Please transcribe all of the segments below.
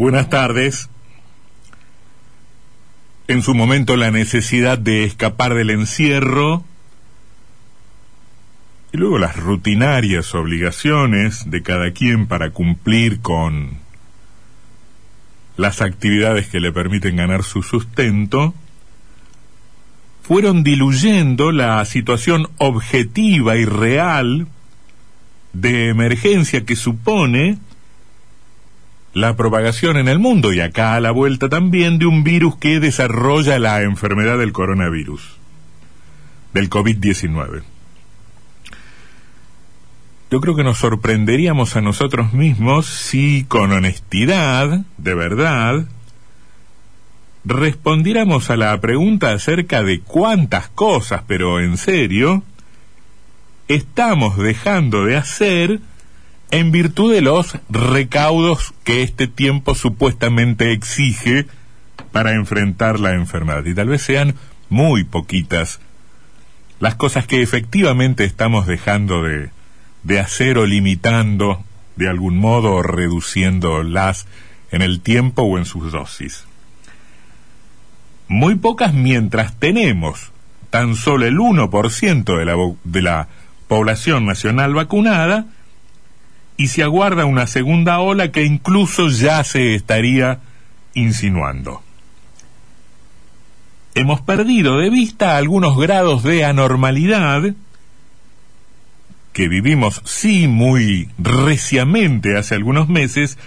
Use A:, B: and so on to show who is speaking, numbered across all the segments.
A: Buenas tardes. En su momento la necesidad de escapar del encierro y luego las rutinarias obligaciones de cada quien para cumplir con las actividades que le permiten ganar su sustento, fueron diluyendo la situación objetiva y real de emergencia que supone la propagación en el mundo y acá a la vuelta también de un virus que desarrolla la enfermedad del coronavirus, del COVID-19. Yo creo que nos sorprenderíamos a nosotros mismos si con honestidad, de verdad, respondiéramos a la pregunta acerca de cuántas cosas, pero en serio, estamos dejando de hacer en virtud de los recaudos que este tiempo supuestamente exige para enfrentar la enfermedad. Y tal vez sean muy poquitas las cosas que efectivamente estamos dejando de, de hacer o limitando de algún modo o reduciéndolas en el tiempo o en sus dosis. Muy pocas mientras tenemos tan solo el 1% de la, de la población nacional vacunada, y se aguarda una segunda ola que incluso ya se estaría insinuando. Hemos perdido de vista algunos grados de anormalidad que vivimos sí muy reciamente hace algunos meses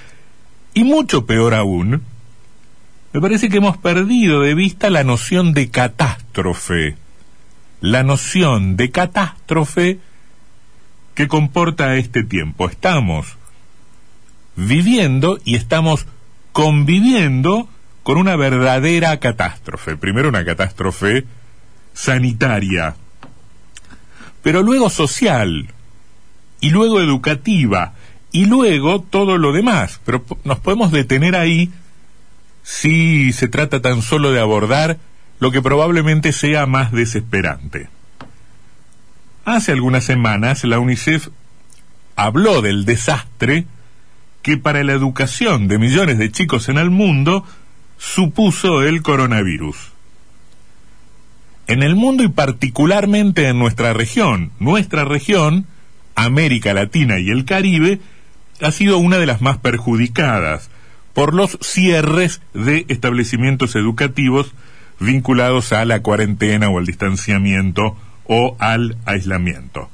A: y mucho peor aún, me parece que hemos perdido de vista la noción de catástrofe, la noción de catástrofe que comporta este tiempo. Estamos viviendo y estamos conviviendo con una verdadera catástrofe. Primero una catástrofe sanitaria, pero luego social, y luego educativa, y luego todo lo demás. Pero nos podemos detener ahí si se trata tan solo de abordar lo que probablemente sea más desesperante. Hace algunas semanas la UNICEF habló del desastre que para la educación de millones de chicos en el mundo supuso el coronavirus. En el mundo y particularmente en nuestra región, nuestra región, América Latina y el Caribe, ha sido una de las más perjudicadas por los cierres de establecimientos educativos vinculados a la cuarentena o al distanciamiento o al aislamiento.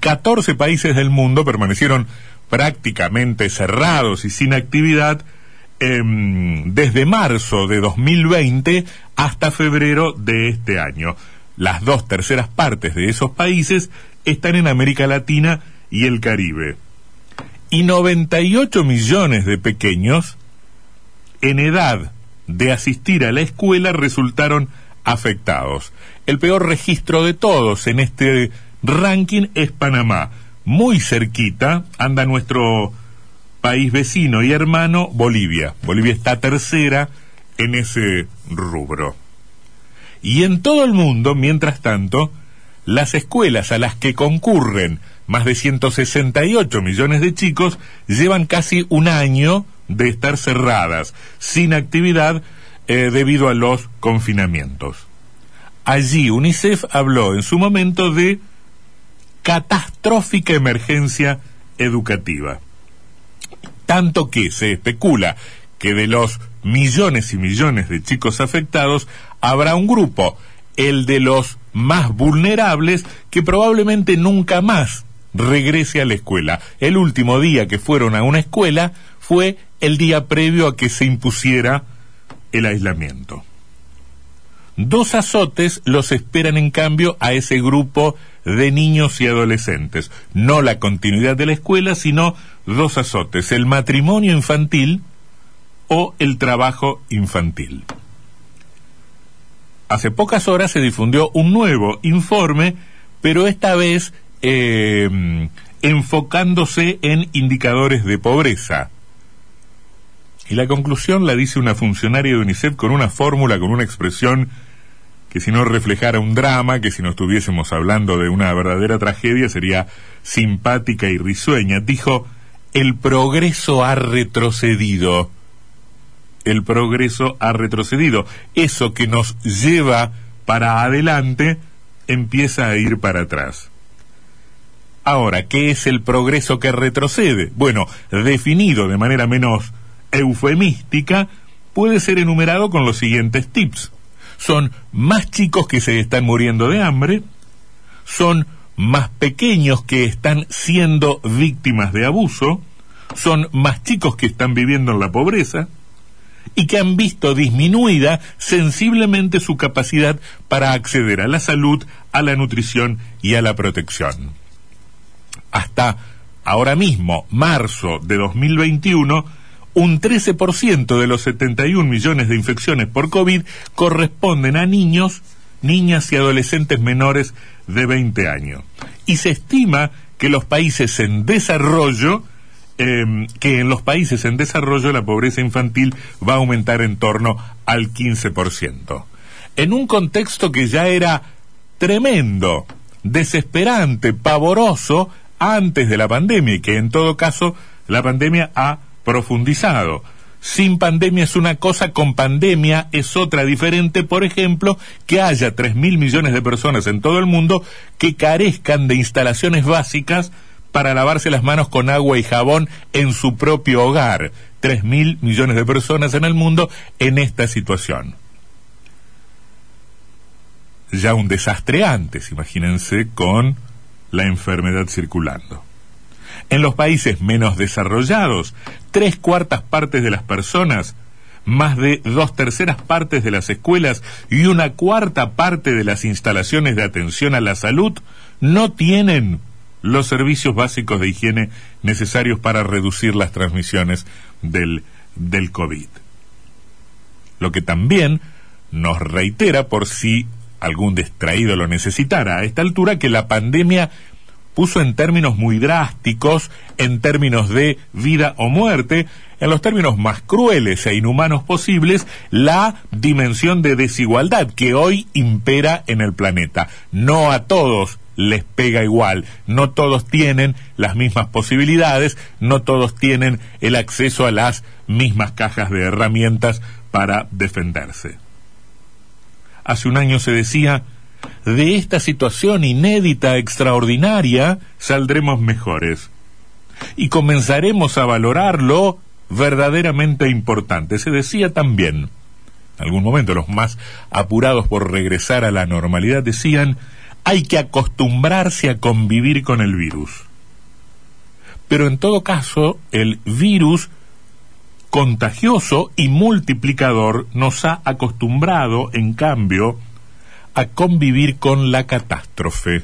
A: 14 países del mundo permanecieron prácticamente cerrados y sin actividad em, desde marzo de 2020 hasta febrero de este año. Las dos terceras partes de esos países están en América Latina y el Caribe. Y 98 millones de pequeños en edad de asistir a la escuela resultaron afectados. El peor registro de todos en este ranking es Panamá. Muy cerquita anda nuestro país vecino y hermano Bolivia. Bolivia está tercera en ese rubro. Y en todo el mundo, mientras tanto, las escuelas a las que concurren más de 168 millones de chicos llevan casi un año de estar cerradas, sin actividad, eh, debido a los confinamientos. Allí UNICEF habló en su momento de catastrófica emergencia educativa. Tanto que se especula que de los millones y millones de chicos afectados habrá un grupo, el de los más vulnerables, que probablemente nunca más regrese a la escuela. El último día que fueron a una escuela fue el día previo a que se impusiera el aislamiento. Dos azotes los esperan en cambio a ese grupo de niños y adolescentes. No la continuidad de la escuela, sino dos azotes, el matrimonio infantil o el trabajo infantil. Hace pocas horas se difundió un nuevo informe, pero esta vez eh, enfocándose en indicadores de pobreza. Y la conclusión la dice una funcionaria de UNICEF con una fórmula, con una expresión que si no reflejara un drama, que si no estuviésemos hablando de una verdadera tragedia, sería simpática y risueña. Dijo, el progreso ha retrocedido. el progreso ha retrocedido. Eso que nos lleva para adelante empieza a ir para atrás. Ahora, ¿qué es el progreso que retrocede? Bueno, definido de manera menos eufemística, puede ser enumerado con los siguientes tips. Son más chicos que se están muriendo de hambre, son más pequeños que están siendo víctimas de abuso, son más chicos que están viviendo en la pobreza y que han visto disminuida sensiblemente su capacidad para acceder a la salud, a la nutrición y a la protección. Hasta ahora mismo, marzo de 2021, un 13% de los 71 millones de infecciones por COVID corresponden a niños, niñas y adolescentes menores de 20 años. Y se estima que los países en desarrollo, em, que en los países en desarrollo la pobreza infantil va a aumentar en torno al 15%. En un contexto que ya era tremendo, desesperante, pavoroso antes de la pandemia y que en todo caso la pandemia ha profundizado sin pandemia es una cosa, con pandemia es otra diferente, por ejemplo, que haya tres mil millones de personas en todo el mundo que carezcan de instalaciones básicas para lavarse las manos con agua y jabón en su propio hogar. Tres mil millones de personas en el mundo en esta situación. Ya un desastre antes, imagínense, con la enfermedad circulando. En los países menos desarrollados, tres cuartas partes de las personas, más de dos terceras partes de las escuelas y una cuarta parte de las instalaciones de atención a la salud no tienen los servicios básicos de higiene necesarios para reducir las transmisiones del, del COVID. Lo que también nos reitera, por si algún distraído lo necesitara a esta altura, que la pandemia puso en términos muy drásticos, en términos de vida o muerte, en los términos más crueles e inhumanos posibles, la dimensión de desigualdad que hoy impera en el planeta. No a todos les pega igual, no todos tienen las mismas posibilidades, no todos tienen el acceso a las mismas cajas de herramientas para defenderse. Hace un año se decía, de esta situación inédita, extraordinaria, saldremos mejores. Y comenzaremos a valorar lo verdaderamente importante. Se decía también, en algún momento los más apurados por regresar a la normalidad decían, hay que acostumbrarse a convivir con el virus. Pero en todo caso, el virus contagioso y multiplicador nos ha acostumbrado, en cambio, a convivir con la catástrofe